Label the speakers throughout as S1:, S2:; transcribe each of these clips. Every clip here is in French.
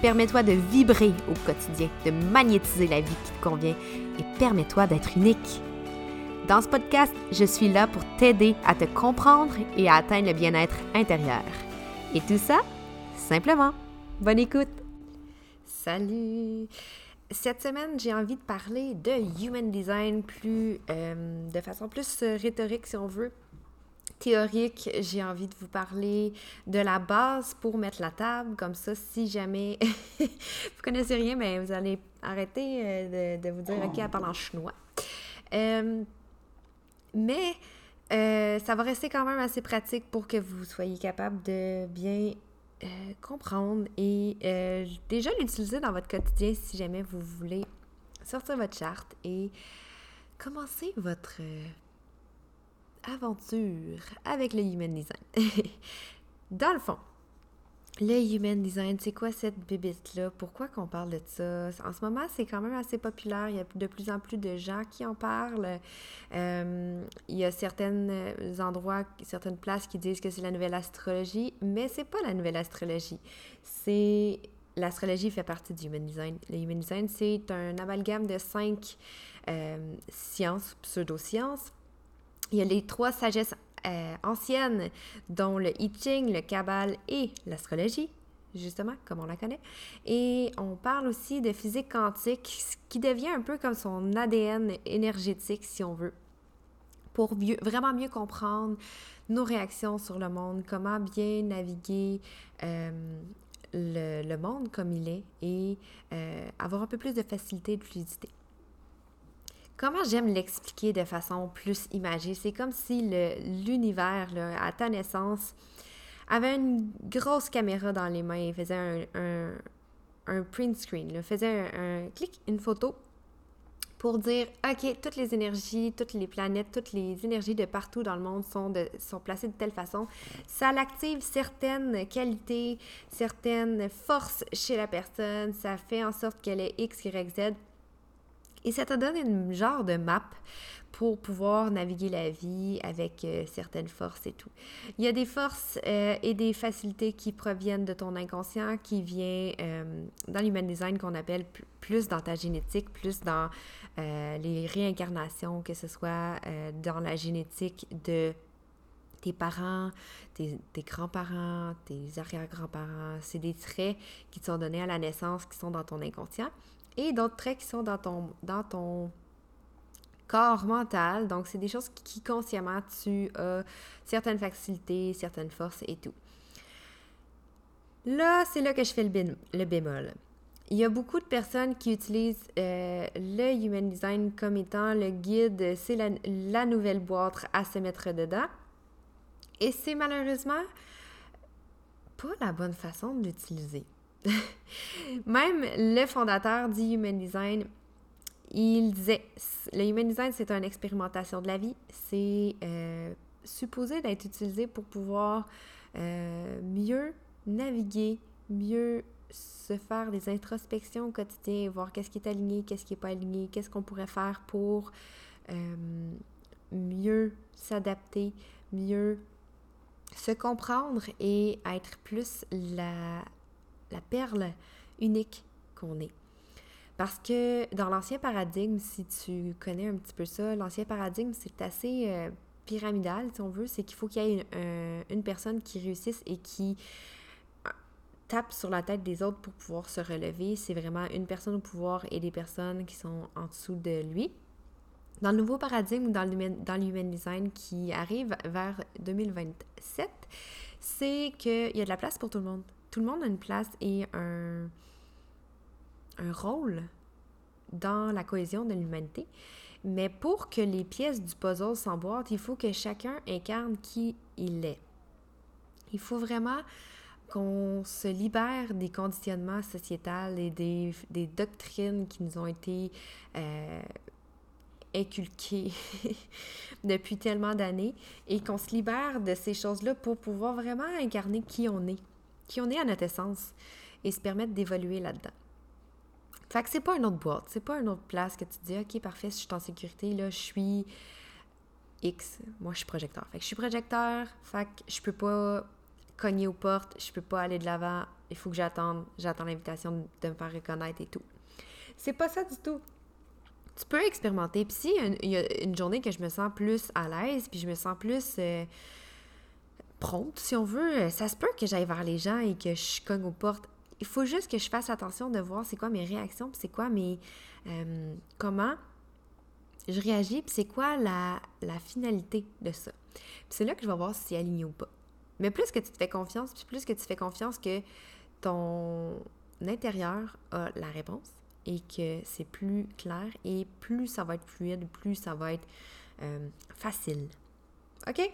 S1: Permets-toi de vibrer au quotidien, de magnétiser la vie qui te convient et permets-toi d'être unique. Dans ce podcast, je suis là pour t'aider à te comprendre et à atteindre le bien-être intérieur. Et tout ça, simplement. Bonne écoute! Salut! Cette semaine, j'ai envie de parler de Human Design plus, euh, de façon plus rhétorique, si on veut, théorique, j'ai envie de vous parler de la base pour mettre la table. Comme ça, si jamais vous connaissez rien, mais vous allez arrêter euh, de, vous dire OK, elle parle en chinois. Euh, mais euh, ça va rester quand même assez pratique pour que vous soyez capable de bien comprendre et déjà l'utiliser dans votre quotidien si jamais vous voulez sortir votre charte et commencer votre aventure avec le Human Design. Dans le fond, le Human Design, c'est quoi cette bébête-là? Pourquoi qu'on parle de ça? En ce moment, c'est quand même assez populaire. Il y a de plus en plus de gens qui en parlent. Euh, il y a certains endroits, certaines places qui disent que c'est la nouvelle astrologie, mais c'est pas la nouvelle astrologie. C'est... L'astrologie fait partie du Human Design. Le Human Design, c'est un amalgame de cinq euh, sciences, pseudo-sciences, il y a les trois sagesses euh, anciennes, dont le I Ching, le Kabbal et l'astrologie, justement, comme on la connaît. Et on parle aussi de physique quantique, ce qui devient un peu comme son ADN énergétique, si on veut, pour vraiment mieux comprendre nos réactions sur le monde, comment bien naviguer euh, le, monde comme il est et euh, avoir un peu plus de facilité et de fluidité. Comment j'aime l'expliquer de façon plus imagée? C'est comme si l'univers, à ta naissance, avait une grosse caméra dans les mains et faisait un, un, print screen, faisait un, clic, une photo pour dire, OK, toutes les énergies, toutes les planètes, toutes les énergies de partout dans le monde sont, de, sont placées de telle façon. Ça l'active certaines qualités, certaines forces chez la personne. Ça fait en sorte qu'elle est X, Y, Z et ça te donne une genre de map pour pouvoir naviguer la vie avec euh, certaines forces et tout. Il y a des forces euh, et des facilités qui proviennent de ton inconscient, qui vient euh, dans l'human design qu'on appelle plus dans ta génétique, plus dans les réincarnations, que ce soit dans la génétique de tes parents, tes, tes grands-parents, tes arrière-grands-parents. C'est des traits qui te sont donnés à la naissance, qui sont dans ton inconscient et d'autres traits qui sont dans ton, dans ton corps mental. Donc, c'est des choses qui, consciemment, tu as certaines facilités, certaines forces et tout. Là, c'est là que je fais le, bémol. Il y a beaucoup de personnes qui utilisent euh, le Human Design comme étant le guide, c'est la, la, nouvelle boîte à se mettre dedans. Et c'est malheureusement pas la bonne façon de l'utiliser. Même le fondateur du Human Design, il disait, le Human Design, c'est une expérimentation de la vie. C'est euh, supposé d'être utilisé pour pouvoir euh, mieux naviguer, mieux se faire des introspections au quotidien, voir qu'est-ce qui est aligné, qu'est-ce qui n'est pas aligné, qu'est-ce qu'on pourrait faire pour euh, mieux s'adapter, mieux se comprendre et être plus la la perle unique qu'on est. Parce que dans l'ancien paradigme, si tu connais un petit peu ça, l'ancien paradigme, c'est assez euh, pyramidal, si on veut. C'est qu'il faut qu'il y ait une, personne qui réussisse et qui euh, tape sur la tête des autres pour pouvoir se relever. C'est vraiment une personne au pouvoir et des personnes qui sont en dessous de lui. Dans le nouveau paradigme, dans l'human design qui arrive vers 2027, c'est qu'il y a de la place pour tout le monde tout le monde a une place et un, un rôle dans la cohésion de l'humanité. Mais pour que les pièces du puzzle s'emboîtent, il faut que chacun incarne qui il est. Il faut vraiment qu'on se libère des conditionnements sociétals et des, doctrines qui nous ont été euh, inculquées depuis tellement d'années et qu'on se libère de ces choses-là pour pouvoir vraiment incarner qui on est, qui on est à notre essence et se permettre d'évoluer là-dedans. Fait que c'est pas une autre boîte, c'est pas une autre place que tu te dis, OK, parfait, si je suis en sécurité, là, je suis X. Moi, je suis projecteur. Fait que je suis projecteur, fait que je peux pas cogner aux portes, je peux pas aller de l'avant, il faut que j'attende, j'attends l'invitation de me faire reconnaître et tout. C'est pas ça du tout. Tu peux expérimenter. Puis si il y a une journée que je me sens plus à l'aise, puis je me sens plus euh, prompte, si on veut, ça se peut que j'aille vers les gens et que je cogne aux portes. Il faut juste que je fasse attention de voir c'est quoi mes réactions, c'est quoi mes... Euh, comment je réagis, c'est quoi la, finalité de ça. C'est là que je vais voir si c'est aligné ou pas. Mais plus que tu te fais confiance, plus que tu fais confiance que ton intérieur a la réponse et que c'est plus clair et plus ça va être fluide, plus ça va être euh, facile. OK?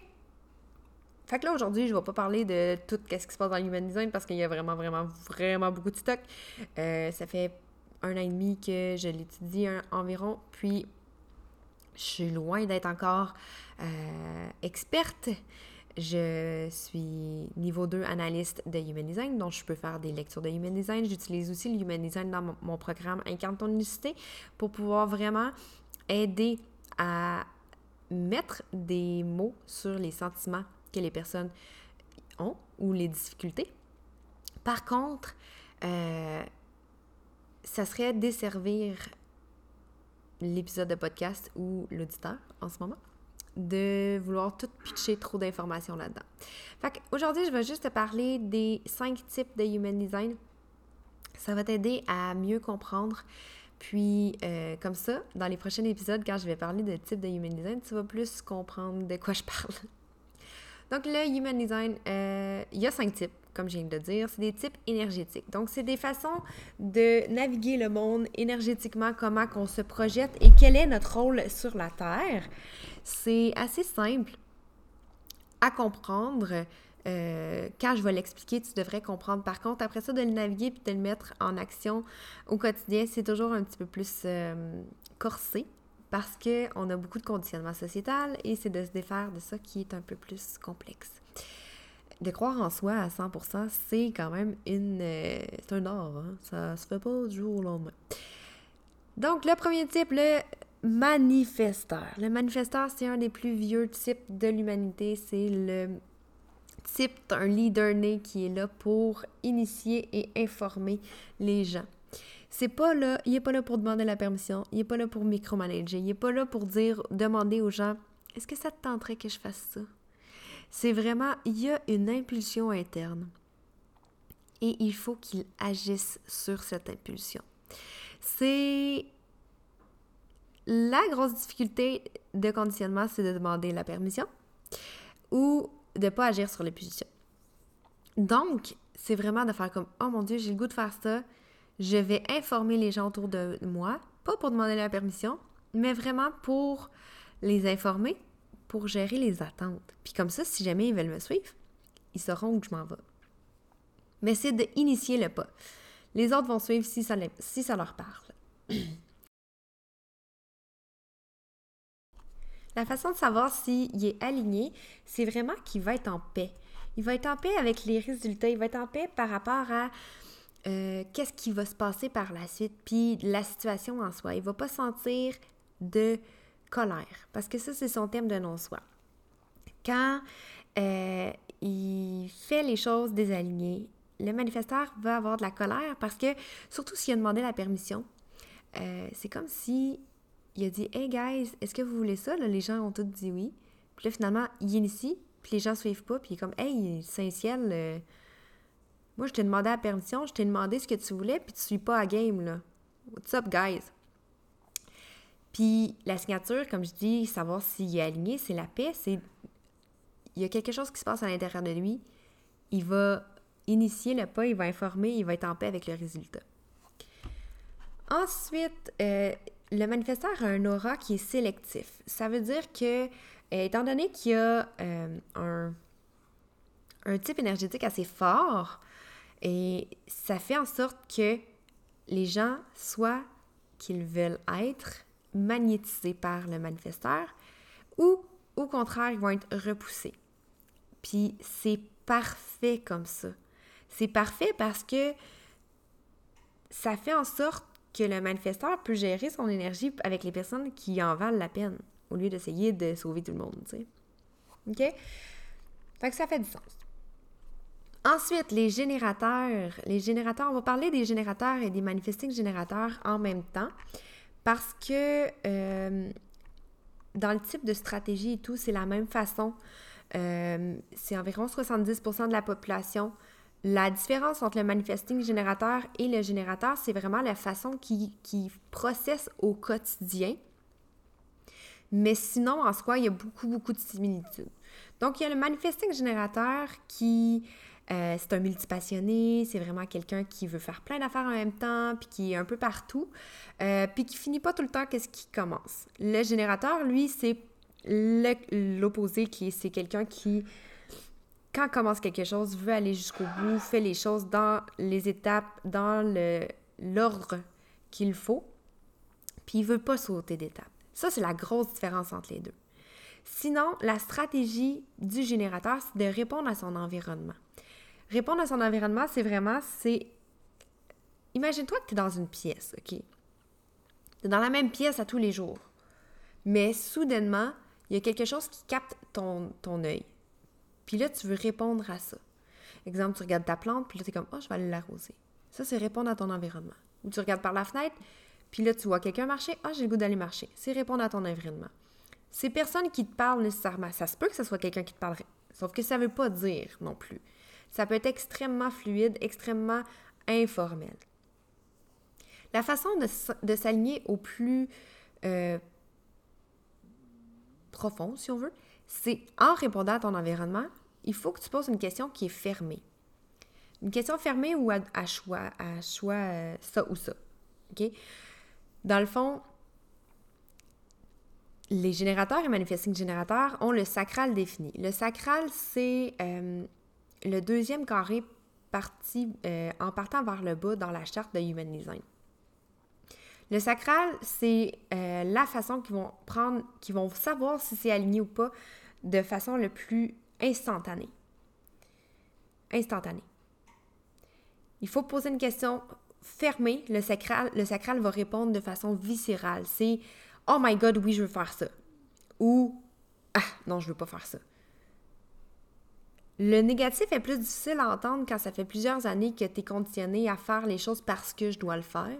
S1: Fait que là, aujourd'hui, je vais pas parler de tout ce qui se passe dans l'human design parce qu'il y a vraiment, vraiment, vraiment beaucoup de stock. Euh, ça fait un an et demi que je l'étudie environ, puis je suis loin d'être encore euh, experte. Je suis niveau 2 analyste de Human Design, donc je peux faire des lectures de Human Design. J'utilise aussi le Human Design dans mon, programme Incarne ton unicité pour pouvoir vraiment aider à mettre des mots sur les sentiments que les personnes ont ou les difficultés. Par contre, euh, ça serait desservir l'épisode de podcast ou l'auditeur en ce moment de vouloir tout pitcher trop d'informations là-dedans. Fait aujourd'hui, je vais juste te parler des cinq types de Human Design. Ça va t'aider à mieux comprendre. Puis, euh, comme ça, dans les prochains épisodes, quand je vais parler de type de Human Design, tu vas plus comprendre de quoi je parle. Donc, le Human Design, euh, il y a cinq types comme je viens de le dire, c'est des types énergétiques. Donc, c'est des façons de naviguer le monde énergétiquement, comment qu'on se projette et quel est notre rôle sur la Terre. C'est assez simple à comprendre. Euh, quand je vais l'expliquer, tu devrais comprendre. Par contre, après ça, de le naviguer puis de le mettre en action au quotidien, c'est toujours un petit peu plus euh, corsé parce qu'on a beaucoup de conditionnement sociétal et c'est de se défaire de ça qui est un peu plus complexe de croire en soi à 100%, c'est quand même une, euh, un art. Hein? Ça se fait pas du jour au lendemain. Donc, le premier type, le manifesteur. Le manifesteur, c'est un des plus vieux types de l'humanité. C'est le type d'un leader né qui est là pour initier et informer les gens. C'est pas là, il est pas là pour demander la permission, il est pas là pour micromanager, il est pas là pour dire, demander aux gens, est-ce que ça te tenterait que je fasse ça? C'est vraiment, il y a une impulsion interne et il faut qu'il agisse sur cette impulsion. C'est la grosse difficulté de conditionnement, c'est de demander la permission ou de ne pas agir sur l'impulsion. Donc, c'est vraiment de faire comme Oh mon Dieu, j'ai le goût de faire ça. Je vais informer les gens autour de moi, pas pour demander la permission, mais vraiment pour les informer, pour gérer les attentes. Puis comme ça, si jamais ils veulent me suivre, ils sauront où je m'en vais. Mais c'est d'initier le pas. Les autres vont suivre si ça, si ça leur parle. La façon de savoir s'il est aligné, c'est vraiment qu'il va être en paix. Il va être en paix avec les résultats, il va être en paix par rapport à euh, qu'est-ce qui va se passer par la suite, puis la situation en soi. Il ne va pas sentir de colère, parce que ça, c'est son thème de non-soi. Quand euh, il fait les choses désalignées, le manifesteur va avoir de la colère parce que, surtout s'il a demandé la permission, euh, c'est comme si il a dit Hey guys, est-ce que vous voulez ça Les gens ont tous dit oui. Puis là, finalement, il initie, puis les gens suivent pas, puis il est comme Hey, Saint-Ciel, moi je t'ai demandé la permission, je t'ai demandé ce que tu voulais, puis tu suis pas à game, là. What's up, guys? Puis la signature, comme je dis, savoir s'il est aligné, c'est la paix, c'est il y a quelque chose qui se passe à l'intérieur de lui, il va initier le pas, il va informer, il va être en paix avec le résultat. Ensuite, euh, le manifesteur a un aura qui est sélectif. Ça veut dire que, euh, étant donné qu'il y a euh, un, un, type énergétique assez fort, Et ça fait en sorte que les gens, soit qu'ils veulent être magnétisés par le manifesteur, ou au contraire, ils vont être repoussés. Puis c'est parfait comme ça. C'est parfait parce que ça fait en sorte que le manifesteur peut gérer son énergie avec les personnes qui en valent la peine, au lieu d'essayer de sauver tout le monde, tu sais. OK? Fait ça fait du sens. Ensuite, les générateurs. Les générateurs, on va parler des générateurs et des manifesting générateurs en même temps parce que euh, dans le type de stratégie et tout, c'est la même façon. Euh, c'est environ 70% de la population. La différence entre le manifesting générateur et le générateur, c'est vraiment la façon qui, qui au quotidien. Mais sinon, en soi, il y a beaucoup, beaucoup de similitudes. Donc, il y a le manifesting générateur qui euh, c'est un multipassionné, c'est vraiment quelqu'un qui veut faire plein d'affaires en même temps, puis qui est un peu partout, euh, puis qui finit pas tout le temps qu'est-ce qui commence. Le générateur, lui, c'est l'opposé, qui c'est quelqu'un qui, quand commence quelque chose, veut aller jusqu'au bout, fait les choses dans les étapes, dans l'ordre qu'il faut, puis il veut pas sauter d'étape. Ça, c'est la grosse différence entre les deux. Sinon, la stratégie du générateur, c'est de répondre à son environnement. Répondre à son environnement, c'est vraiment, c'est... Imagine-toi que tu es dans une pièce, OK? Tu es dans la même pièce à tous les jours. Mais soudainement, il y a quelque chose qui capte ton, ton œil. Puis là, tu veux répondre à ça. Exemple, tu regardes ta plante, puis là, tu es comme, oh, je vais l'arroser. Ça, c'est répondre à ton environnement. Ou tu regardes par la fenêtre, puis là, tu vois quelqu'un marcher, oh, j'ai le goût d'aller marcher. C'est répondre à ton environnement. Ces personnes qui te parlent nécessairement, ça se peut que ce soit quelqu'un qui te parlerait. Sauf que ça ne veut pas dire non plus. Ça peut être extrêmement fluide, extrêmement informel. La façon de, s'aligner au plus euh, profond, si on veut, c'est en répondant à ton environnement, il faut que tu poses une question qui est fermée. Une question fermée ou à, choix, à choix euh, ça ou ça. Dans le fond, les générateurs et manifesting générateurs ont le sacral défini. Le sacral, c'est euh, le deuxième carré parti euh, en partant vers le bas dans la charte de Human Design. Le sacral, c'est euh, la façon qu'ils vont prendre, savoir si c'est aligné ou pas de façon le plus instantanée. Instantanée. Il faut poser une question fermée. Le sacral, le sacral va répondre de façon viscérale. C'est Oh my God, oui, je veux faire ça. Ou Ah, non, je veux pas faire ça. Le négatif est plus difficile à entendre quand ça fait plusieurs années que tu es conditionné à faire les choses parce que je dois le faire.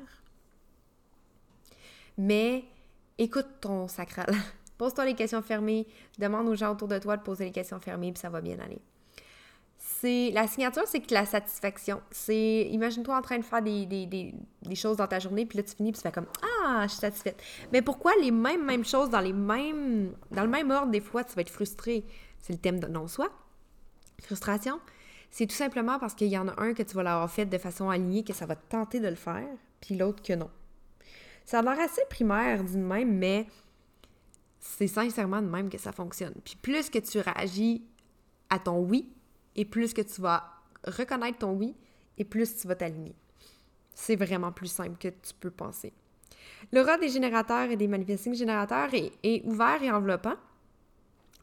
S1: Mais écoute ton sacral. Pose-toi les questions fermées, demande aux gens autour de toi de poser les questions fermées, puis ça va bien aller. C'est la signature, c'est que la satisfaction. C'est imagine-toi en train de faire des, des, choses dans ta journée, puis là tu finis, puis tu fais comme ah, je suis satisfaite. Mais pourquoi les mêmes mêmes choses dans les mêmes dans le même ordre des fois tu vas être frustré? C'est le thème de non-soi. Frustration, c'est tout simplement parce qu'il y en a un que tu vas l'avoir fait de façon alignée, que ça va te tenter de le faire, puis l'autre que non. Ça a l'air assez primaire dit même, mais c'est sincèrement de même que ça fonctionne. Puis plus que tu réagis à ton oui, et plus que tu vas reconnaître ton oui, et plus tu vas t'aligner. C'est vraiment plus simple que tu peux penser. L'aura des générateurs et des manifesting générateurs est ouvert et enveloppant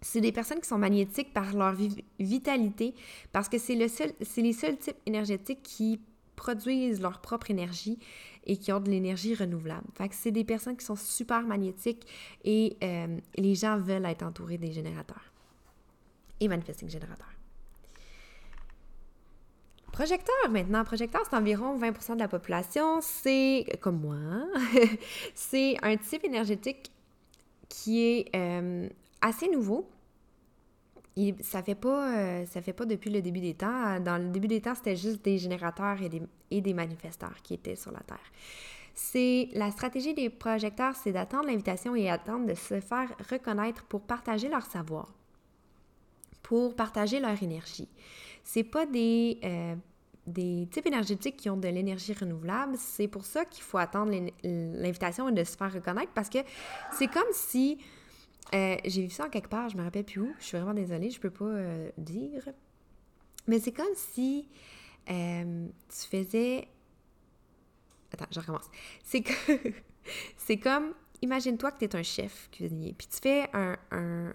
S1: c'est des personnes qui sont magnétiques par leur vitalité parce que c'est le seul, les seuls types énergétiques qui produisent leur propre énergie et qui ont de l'énergie renouvelable. Fait c'est des personnes qui sont super magnétiques et euh, les gens veulent être entourés des générateurs et manifesting générateurs. Projecteur maintenant. Projecteur, c'est environ 20% de la population. C'est, comme moi, c'est un type énergétique qui est euh, assez nouveau. ça fait pas euh, ça fait pas depuis le début des temps. Dans le début des temps, c'était juste des générateurs et des, et des manifesteurs qui étaient sur la Terre. C'est la stratégie des projecteurs, c'est d'attendre l'invitation et attendre de se faire reconnaître pour partager leur savoir, pour partager leur énergie. C'est pas des euh, des types énergétiques qui ont de l'énergie renouvelable. C'est pour ça qu'il faut attendre l'invitation et de se faire reconnaître parce que c'est comme si euh, j'ai vu ça en quelque part, je me rappelle plus où. Je suis vraiment désolée, je peux pas euh, dire. Mais c'est comme si euh, tu faisais... Attends, je recommence. C'est c'est comme, imagine-toi que tu es un chef cuisinier, puis tu fais un, un,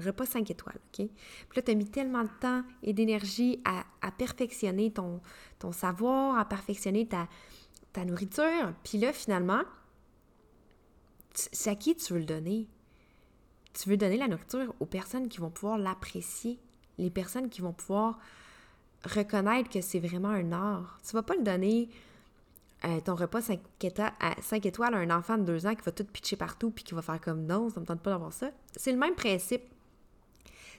S1: repas 5 étoiles, OK? Puis là, tu as mis tellement de temps et d'énergie à, à, perfectionner ton, ton savoir, à perfectionner ta, ta nourriture, puis là, finalement, c'est à qui tu veux le donner? Tu veux donner la nourriture aux personnes qui vont pouvoir l'apprécier, les personnes qui vont pouvoir reconnaître que c'est vraiment un art. Tu vas pas le donner euh, ton repas 5 étoiles, à étoiles à un enfant de 2 ans qui va tout pitcher partout puis qui va faire comme non, ça me tente pas d'avoir ça. C'est le même principe.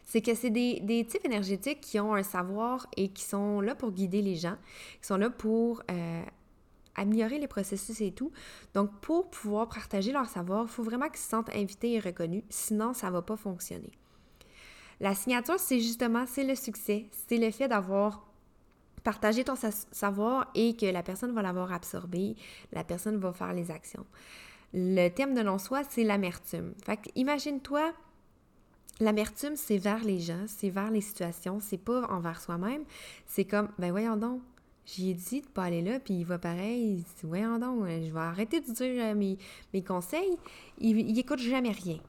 S1: C'est que c'est des, types énergétiques qui ont un savoir et qui sont là pour guider les gens, qui sont là pour euh, améliorer les processus et tout. Donc, pour pouvoir partager leur savoir, il faut vraiment qu'ils se sentent invités et reconnus, sinon ça ne va pas fonctionner. La signature, c'est justement, c'est le succès, c'est le fait d'avoir partagé ton savoir et que la personne va l'avoir absorbé, la personne va faire les actions. Le thème de non-soi, c'est l'amertume. Fait imagine-toi, l'amertume, c'est vers les gens, c'est vers les situations, c'est pas envers soi-même. C'est comme, ben voyons donc, j'ai dit de pas aller là, puis il va pareil. Voyons donc, euh, je vais arrêter de dire euh, mes, mes conseils. Il, il écoute jamais rien.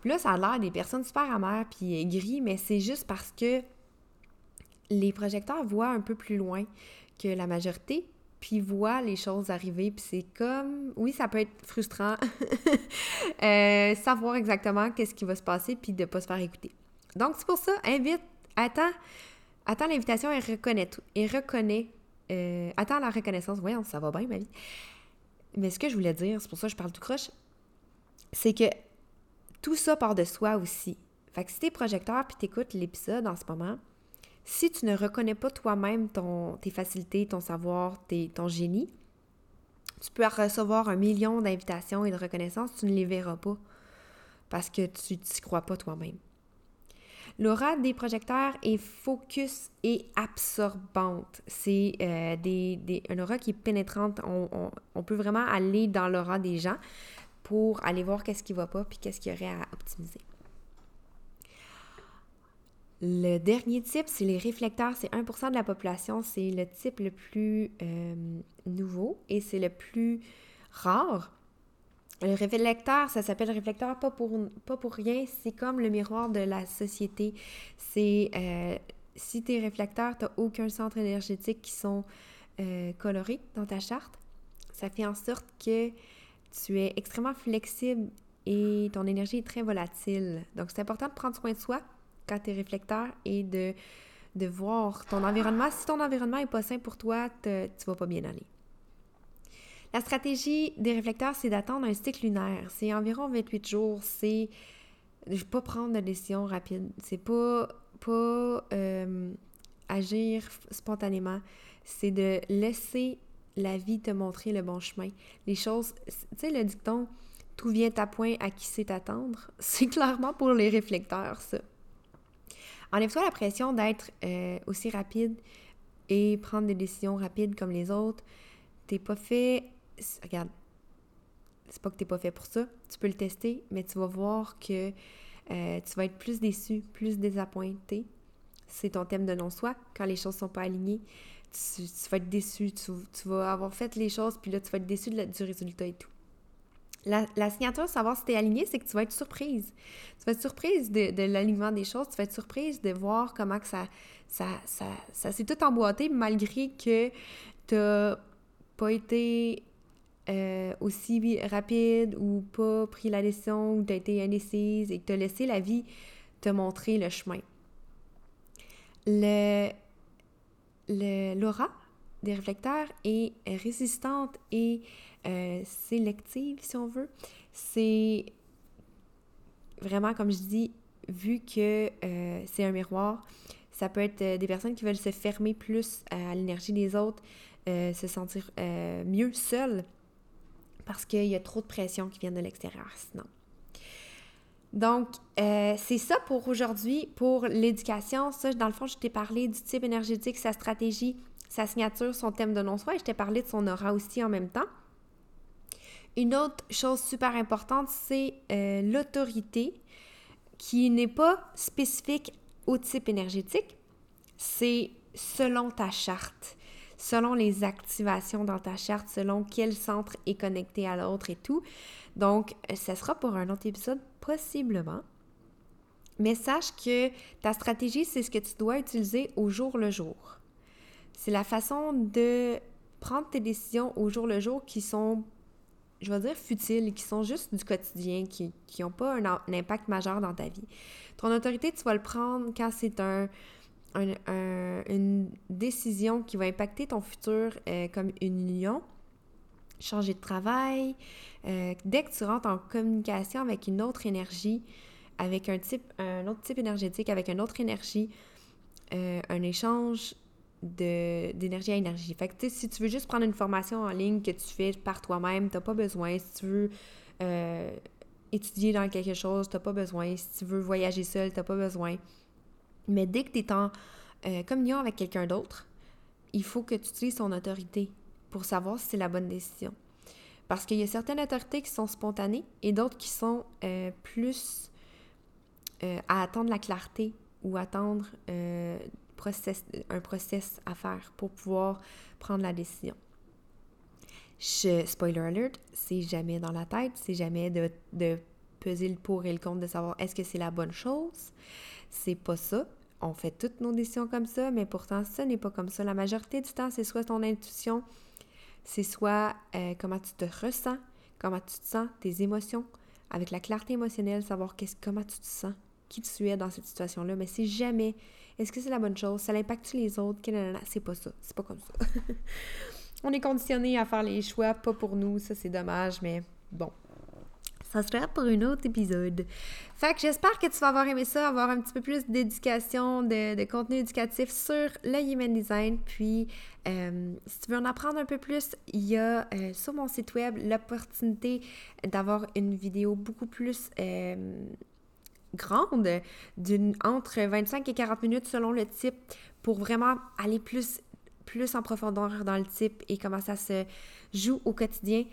S1: Puis là, ça a l'air des personnes super amères puis aigries, mais c'est juste parce que les projecteurs voient un peu plus loin que la majorité, puis voient les choses arriver, puis c'est comme... Oui, ça peut être frustrant, euh, savoir exactement qu'est-ce qui va se passer, puis de ne pas se faire écouter. Donc, c'est pour ça, invite, attends, Attends l'invitation et reconnaît. Et. Euh, attends la reconnaissance. Voyons, ça va bien, ma vie. Mais ce que je voulais dire, c'est pour ça que je parle tout croche, c'est que tout ça part de soi aussi. Fait que si t'es projecteur puis t'écoutes l'épisode en ce moment, si tu ne reconnais pas toi-même tes facilités, ton savoir, tes, ton génie, tu peux recevoir un million d'invitations et de reconnaissance, tu ne les verras pas parce que tu t'y crois pas toi-même. L'aura des projecteurs est focus et absorbante. C'est euh, des, une aura qui est pénétrante. On, peut vraiment aller dans l'aura des gens pour aller voir qu'est-ce qui ne va pas puis qu'est-ce qu'il y aurait à optimiser. Le dernier type, c'est les réflecteurs. C'est 1% de la population. C'est le type le plus euh, nouveau et c'est le plus rare. Le réflecteur, ça s'appelle réflecteur pas pour, pas pour rien, c'est comme le miroir de la société. C'est euh, si tu es réflecteur, tu n'as aucun centre énergétique qui sont euh, colorés dans ta charte. Ça fait en sorte que tu es extrêmement flexible et ton énergie est très volatile. Donc, c'est important de prendre soin de soi quand tu es réflecteur et de, de voir ton environnement. Si ton environnement n'est pas sain pour toi, tu ne vas pas bien aller. La stratégie des réflecteurs, c'est d'attendre un cycle lunaire. C'est environ 28 jours. C'est ne pas prendre de décision rapide. C'est pas, pas euh, agir spontanément. C'est de laisser la vie te montrer le bon chemin. Les choses, tu sais, le dicton tout vient à point à qui sait attendre, c'est clairement pour les réflecteurs, ça. Enlève-toi la pression d'être euh, aussi rapide et prendre des décisions rapides comme les autres. T'es pas fait regarde, c'est pas que t'es pas fait pour ça, tu peux le tester, mais tu vas voir que euh, tu vas être plus déçu, plus désappointé. C'est ton thème de non-soi. Quand les choses sont pas alignées, tu, vas être déçu, tu, vas avoir fait les choses, puis là, tu vas être déçu du résultat et tout. La, la signature, savoir si tu es aligné, c'est que tu vas être surprise. Tu vas être surprise de, de l'alignement des choses, tu vas être surprise de voir comment que ça, ça, ça, ça s'est tout emboîté malgré que tu pas été euh, aussi rapide ou pas pris la décision ou tu as été indécise et que tu as laissé la vie te montrer le chemin. Le, l'aura des réflecteurs est résistante et euh, sélective, si on veut. C'est vraiment, comme je dis, vu que euh, c'est un miroir, ça peut être des personnes qui veulent se fermer plus à l'énergie des autres, se sentir mieux seules parce qu'il y a trop de pression qui vient de l'extérieur sinon. Donc, euh, c'est ça pour aujourd'hui, pour l'éducation. Ça, dans le fond, je t'ai parlé du type énergétique, sa stratégie, sa signature, son thème de non-soi et je t'ai parlé de son aura aussi en même temps. Une autre chose super importante, c'est euh, l'autorité qui n'est pas spécifique au type énergétique. C'est selon ta charte, selon les activations dans ta charte, selon quel centre est connecté à l'autre et tout. Donc, ça sera pour un autre épisode possiblement. Mais sache que ta stratégie, c'est ce que tu dois utiliser au jour le jour. C'est la façon de prendre tes décisions au jour le jour qui sont, je vais dire, futiles, qui sont juste du quotidien, qui n'ont pas un, impact majeur dans ta vie. Ton autorité, tu vas le prendre quand c'est un, une décision qui va impacter ton futur euh, comme une union, changer de travail, euh, dès que tu rentres en communication avec une autre énergie, avec un type, un autre type énergétique, avec une autre énergie, euh, un échange d'énergie à énergie. Fait que, si tu veux juste prendre une formation en ligne que tu fais par toi-même, tu n'as pas besoin. Si tu veux étudier dans quelque chose, tu n'as pas besoin. Si tu veux voyager seul, tu n'as pas besoin. Mais dès que tu es en euh, communion avec quelqu'un d'autre, il faut que tu utilises ton autorité pour savoir si c'est la bonne décision. Parce qu'il y a certaines autorités qui sont spontanées et d'autres qui sont plus euh, à attendre la clarté ou attendre euh, un process à faire pour pouvoir prendre la décision. Spoiler alert, c'est jamais dans la tête, c'est jamais de, de, peser le pour et le contre, de savoir est-ce que c'est la bonne chose. C'est pas ça. On fait toutes nos décisions comme ça, mais pourtant, ce n'est pas comme ça. La majorité du temps, c'est soit ton intuition, c'est soit euh, comment tu te ressens, comment tu te sens, tes émotions, avec la clarté émotionnelle, savoir comment tu te sens qui tu es dans cette situation-là, mais c'est jamais est-ce que c'est la bonne chose, ça impacte les autres, c'est pas ça, c'est pas comme ça. On est conditionné à faire les choix, pas pour nous, ça c'est dommage, mais bon. Ça sera pour un autre épisode. Fait que j'espère que tu vas avoir aimé ça, avoir un petit peu plus d'éducation, de, contenu éducatif sur le Human Design. Puis, euh, si tu veux en apprendre un peu plus, il y a euh, sur mon site web l'opportunité d'avoir une vidéo beaucoup plus euh, grande, d'une entre 25 et 40 minutes selon le type, pour vraiment aller plus, plus en profondeur dans le type et comment ça se joue au quotidien.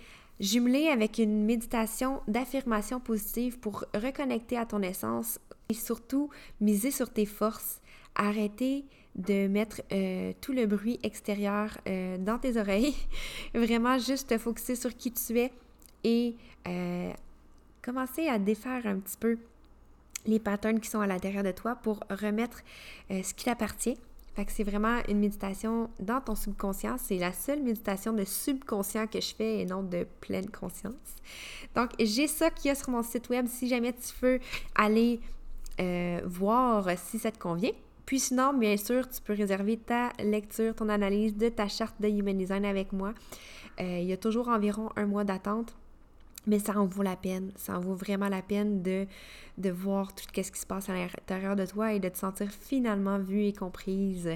S1: Jumelé avec une méditation d'affirmation positive pour reconnecter à ton essence et surtout miser sur tes forces. Arrêter de mettre euh, tout le bruit extérieur euh, dans tes oreilles. Vraiment juste te focuser sur qui tu es et euh, commencer à défaire un petit peu les patterns qui sont à l'intérieur de toi pour remettre ce qui t'appartient. Fait que c'est vraiment une méditation dans ton subconscient. C'est la seule méditation de subconscient que je fais et non de pleine conscience. Donc, j'ai ça qui est sur mon site web si jamais tu veux aller euh, voir si ça te convient. Puis sinon, bien sûr, tu peux réserver ta lecture, ton analyse de ta charte de Human Design avec moi. Euh, il y a toujours environ un mois d'attente mais ça en vaut la peine. Ça en vaut vraiment la peine de, de voir tout ce qui se passe à l'intérieur de toi et de te sentir finalement vue et comprise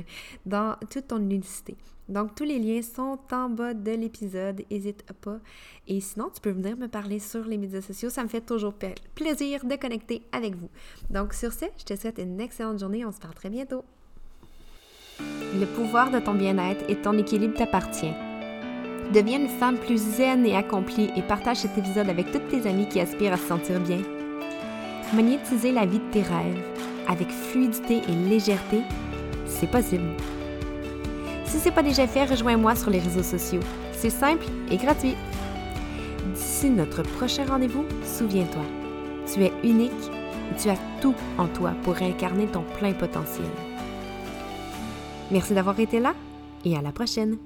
S1: dans toute ton unicité. Donc, tous les liens sont en bas de l'épisode. N'hésite pas. Et sinon, tu peux venir me parler sur les médias sociaux. Ça me fait toujours plaisir de connecter avec vous. Donc, sur ce, je te souhaite une excellente journée. On se parle très bientôt. Le pouvoir de ton bien-être et ton équilibre t'appartient. Deviens une femme plus zen et accomplie et partage cet épisode avec toutes tes amies qui aspirent à se sentir bien. Magnétiser la vie de tes rêves avec fluidité et légèreté, c'est possible. Si ce n'est pas déjà fait, rejoins-moi sur les réseaux sociaux. C'est simple et gratuit. D'ici notre prochain rendez-vous, souviens-toi, tu es unique et tu as tout en toi pour incarner ton plein potentiel. Merci d'avoir été là et à la prochaine.